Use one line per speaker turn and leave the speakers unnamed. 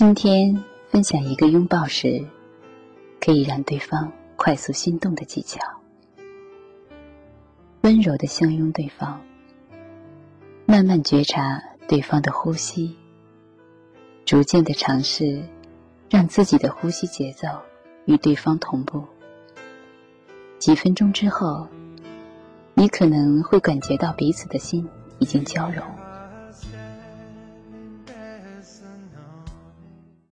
今天分享一个拥抱时可以让对方快速心动的技巧。温柔的相拥对方慢慢觉察对方的呼吸逐渐的尝试让自己的呼吸节奏与对方同步。几分钟之后你可能会感觉到彼此的心已经交融。